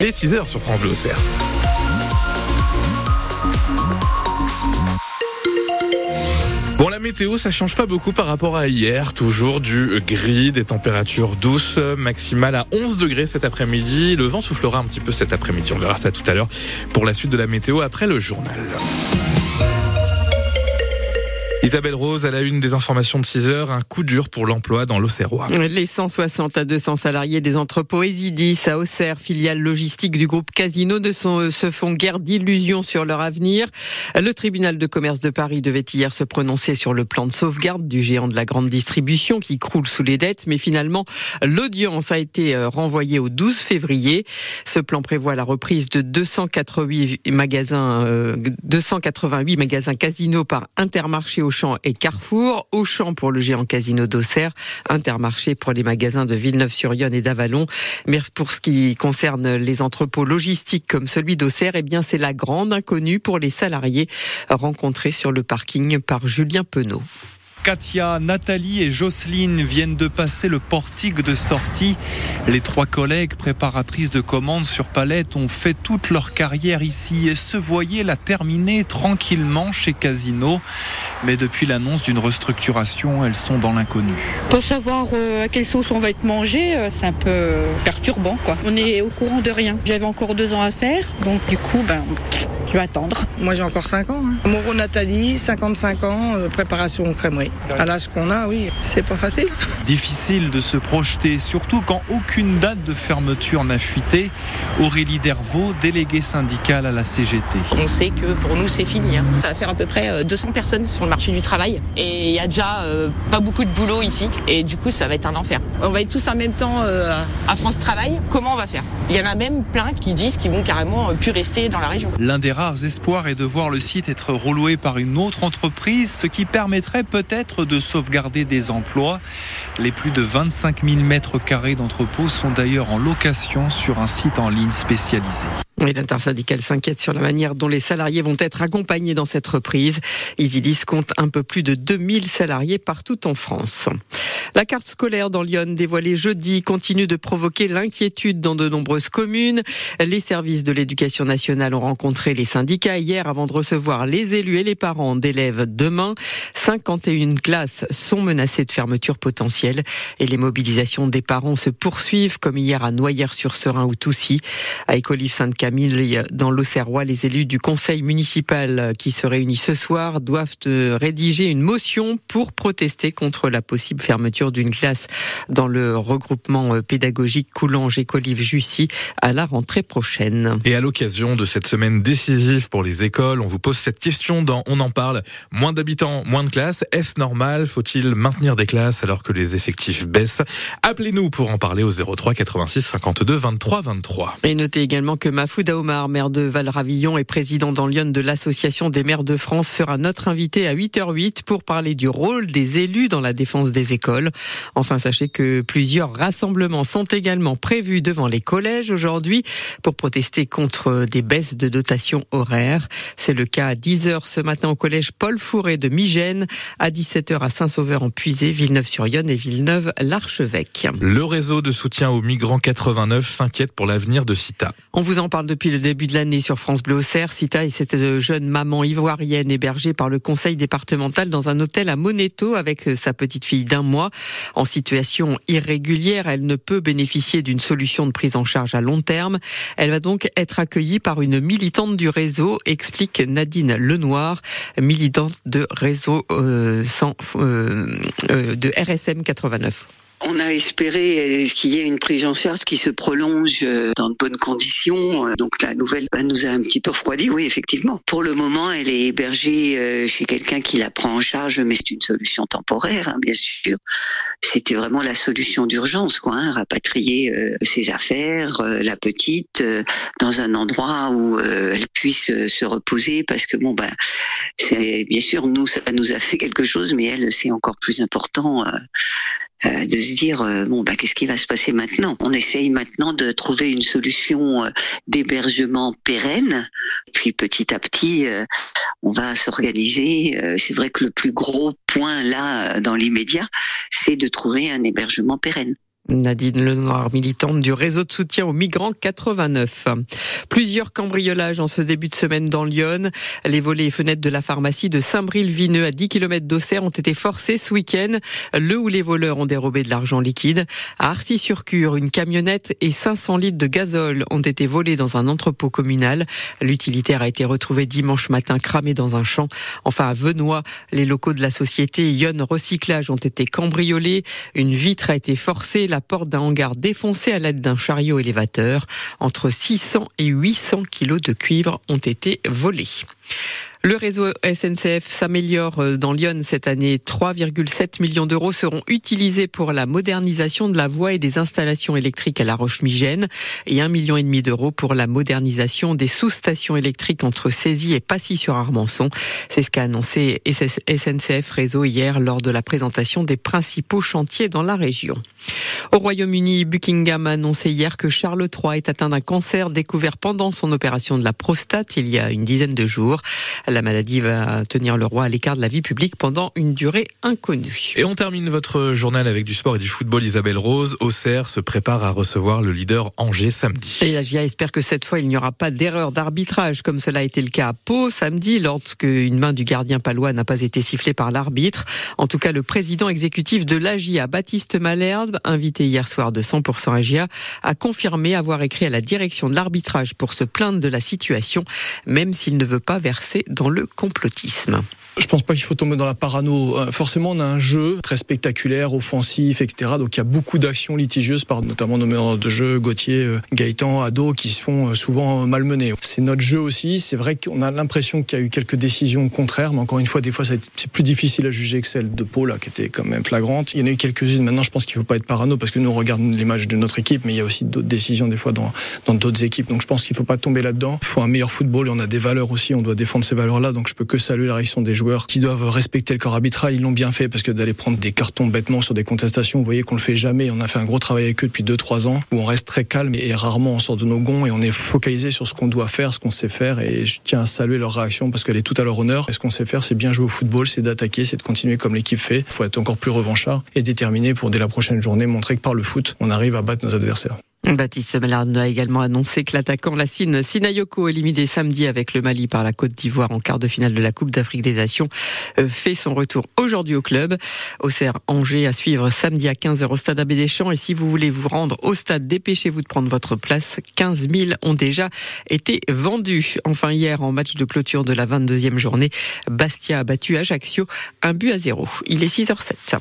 Les 6 heures sur France Bleu Auxerre. Bon, la météo, ça change pas beaucoup par rapport à hier. Toujours du gris, des températures douces, maximales à 11 degrés cet après-midi. Le vent soufflera un petit peu cet après-midi. On verra ça tout à l'heure pour la suite de la météo après le journal. Isabelle Rose, à la une des informations de 6 heures, un coup dur pour l'emploi dans l'Auxerrois. Les 160 à 200 salariés des entrepôts Esidis à Auxerre, filiale logistique du groupe Casino, ne sont, se font guère d'illusions sur leur avenir. Le tribunal de commerce de Paris devait hier se prononcer sur le plan de sauvegarde du géant de la grande distribution qui croule sous les dettes, mais finalement, l'audience a été euh, renvoyée au 12 février. Ce plan prévoit la reprise de 288 magasins, euh, 288 magasins Casino par Intermarché Auchan et Carrefour, Auchan pour le géant Casino d'Auxerre, Intermarché pour les magasins de Villeneuve-sur-Yonne et d'Avalon. Mais pour ce qui concerne les entrepôts logistiques comme celui d'Auxerre, eh bien c'est la grande inconnue pour les salariés rencontrés sur le parking par Julien Penaud. Katia, Nathalie et Jocelyne viennent de passer le portique de sortie. Les trois collègues préparatrices de commandes sur palette ont fait toute leur carrière ici et se voyaient la terminer tranquillement chez Casino. Mais depuis l'annonce d'une restructuration, elles sont dans l'inconnu. Pas savoir euh, à quelle sauce on va être mangé, euh, c'est un peu perturbant. Quoi. On est au courant de rien. J'avais encore deux ans à faire, donc du coup, ben, je vais attendre. Moi j'ai encore 5 ans. Hein. Moreau Nathalie, 55 ans, euh, préparation crèmerie. À l'âge qu'on a, oui, c'est pas facile. Difficile de se projeter, surtout quand aucune date de fermeture n'a fuité. Aurélie Dervaux, déléguée syndicale à la CGT. On sait que pour nous c'est fini. Hein. Ça va faire à peu près 200 personnes sur le marché du travail. Et il y a déjà euh, pas beaucoup de boulot ici. Et du coup ça va être un enfer. On va être tous en même temps euh, à France Travail. Comment on va faire? Il y en a même plein qui disent qu'ils vont carrément plus rester dans la région. L'un des rares espoirs est de voir le site être reloué par une autre entreprise, ce qui permettrait peut-être de sauvegarder des emplois. Les plus de 25 000 mètres carrés d'entrepôts sont d'ailleurs en location sur un site en ligne spécialisé. Et l'intersyndicale s'inquiète sur la manière dont les salariés vont être accompagnés dans cette reprise. Isidis compte un peu plus de 2000 salariés partout en France. La carte scolaire dans Lyon dévoilée jeudi continue de provoquer l'inquiétude dans de nombreuses communes. Les services de l'éducation nationale ont rencontré les syndicats hier avant de recevoir les élus et les parents d'élèves demain. 51 classes sont menacées de fermeture potentielle et les mobilisations des parents se poursuivent comme hier à Noyères-sur-Serein ou Toussy. À Écolive Sainte-Camille dans l'Auxerrois, les élus du conseil municipal qui se réunissent ce soir doivent rédiger une motion pour protester contre la possible fermeture d'une classe dans le regroupement pédagogique Coulanges Écolive Jussy à la rentrée prochaine. Et à l'occasion de cette semaine décisive pour les écoles, on vous pose cette question dans On en parle. Moins d'habitants, moins de classes. Est-ce normal? Faut-il maintenir des classes alors que les effectifs baissent? Appelez-nous pour en parler au 03 86 52 23 23. Et notez également que Mafouda Omar, maire de Valravillon et président dans Lyon de l'Association des maires de France, sera notre invité à 8h08 pour parler du rôle des élus dans la défense des écoles. Enfin, sachez que plusieurs rassemblements sont également prévus devant les collèges aujourd'hui pour protester contre des baisses de dotation horaire. C'est le cas à 10h ce matin au collège Paul Fourré de Migène, à 17h à Saint-Sauveur en Puisée, Villeneuve-sur-Yonne et Villeneuve-l'Archevêque. Le réseau de soutien aux migrants 89 s'inquiète pour l'avenir de Cita. On vous en parle depuis le début de l'année sur France Bleu Auxerre. Cita est cette jeune maman ivoirienne hébergée par le conseil départemental dans un hôtel à Moneto avec sa petite fille d'un mois. En situation irrégulière, elle ne peut bénéficier d'une solution de prise en charge à long terme. Elle va donc être accueillie par une militante du réseau, explique Nadine Lenoir, militante de réseau euh, euh, euh, de RSM 89. On a espéré qu'il y ait une prise en charge qui se prolonge dans de bonnes conditions. Donc la nouvelle nous a un petit peu refroidi, oui, effectivement. Pour le moment, elle est hébergée chez quelqu'un qui la prend en charge, mais c'est une solution temporaire, hein, bien sûr. C'était vraiment la solution d'urgence, quoi, hein, rapatrier euh, ses affaires, euh, la petite, euh, dans un endroit où elle puisse se reposer, parce que bon, ben, c'est bien sûr nous, ça nous a fait quelque chose, mais elle, c'est encore plus important euh, de se dire euh, bon bah qu'est-ce qui va se passer maintenant? On essaye maintenant de trouver une solution euh, d'hébergement pérenne, puis petit à petit on va s'organiser. C'est vrai que le plus gros point là dans l'immédiat, c'est de trouver un hébergement pérenne. Nadine Lenoir, militante du réseau de soutien aux migrants 89. Plusieurs cambriolages en ce début de semaine dans Lyon. Les volets et fenêtres de la pharmacie de Saint-Bril-Vineux à 10 km d'Auxerre ont été forcés ce week-end. Le où les voleurs ont dérobé de l'argent liquide. À Arcy-sur-Cure, une camionnette et 500 litres de gazole ont été volés dans un entrepôt communal. L'utilitaire a été retrouvé dimanche matin cramé dans un champ. Enfin, à Venoy, les locaux de la société Lyon Recyclage ont été cambriolés. Une vitre a été forcée porte d'un hangar défoncé à l'aide d'un chariot élévateur. Entre 600 et 800 kilos de cuivre ont été volés. Le réseau SNCF s'améliore euh, dans Lyon cette année. 3,7 millions d'euros seront utilisés pour la modernisation de la voie et des installations électriques à La Roche-Migène et 1,5 million d'euros pour la modernisation des sous-stations électriques entre Césy et Passy-sur-Armançon. C'est ce qu'a annoncé SNCF Réseau hier lors de la présentation des principaux chantiers dans la région. Au Royaume-Uni, Buckingham a annoncé hier que Charles III est atteint d'un cancer découvert pendant son opération de la prostate il y a une dizaine de jours. La maladie va tenir le roi à l'écart de la vie publique pendant une durée inconnue. Et on termine votre journal avec du sport et du football. Isabelle Rose, Auxerre se prépare à recevoir le leader Angers samedi. Et la GIA espère que cette fois il n'y aura pas d'erreur d'arbitrage comme cela a été le cas à Pau samedi lorsque une main du gardien palois n'a pas été sifflée par l'arbitre. En tout cas, le président exécutif de l'AGIA, Baptiste Malherbe, hier soir de 100% AGIA, a confirmé avoir écrit à la direction de l'arbitrage pour se plaindre de la situation, même s'il ne veut pas verser dans le complotisme. Je pense pas qu'il faut tomber dans la parano. Euh, forcément, on a un jeu très spectaculaire, offensif, etc. Donc il y a beaucoup d'actions litigieuses par notamment nos meneurs de jeu, Gauthier, euh, Gaëtan, Ado, qui se font euh, souvent malmener. C'est notre jeu aussi. C'est vrai qu'on a l'impression qu'il y a eu quelques décisions contraires, mais encore une fois, des fois, c'est plus difficile à juger que celle de Paul, qui était quand même flagrante. Il y en a eu quelques-unes. Maintenant, je pense qu'il faut pas être parano parce que nous on regarde les matchs de notre équipe, mais il y a aussi d'autres décisions des fois dans dans d'autres équipes. Donc je pense qu'il faut pas tomber là-dedans. Il faut un meilleur football et on a des valeurs aussi. On doit défendre ces valeurs-là. Donc je peux que saluer la réaction des joueurs qui doivent respecter le corps arbitral, ils l'ont bien fait parce que d'aller prendre des cartons bêtement sur des contestations, vous voyez qu'on le fait jamais. On a fait un gros travail avec eux depuis 2-3 ans où on reste très calme et rarement on sort de nos gonds et on est focalisé sur ce qu'on doit faire, ce qu'on sait faire et je tiens à saluer leur réaction parce qu'elle est tout à leur honneur. Et ce qu'on sait faire, c'est bien jouer au football, c'est d'attaquer, c'est de continuer comme l'équipe fait. Il faut être encore plus revanchard et déterminé pour dès la prochaine journée montrer que par le foot, on arrive à battre nos adversaires. Baptiste Mellard a également annoncé que l'attaquant Lassine Sinayoko, éliminé samedi avec le Mali par la Côte d'Ivoire en quart de finale de la Coupe d'Afrique des Nations, euh, fait son retour aujourd'hui au club. Auxerre Angers à suivre samedi à 15h au stade Abbé. Et si vous voulez vous rendre au stade, dépêchez-vous de prendre votre place. 15 000 ont déjà été vendus. Enfin, hier, en match de clôture de la 22e journée, Bastia a battu Ajaccio un but à zéro. Il est 6h07.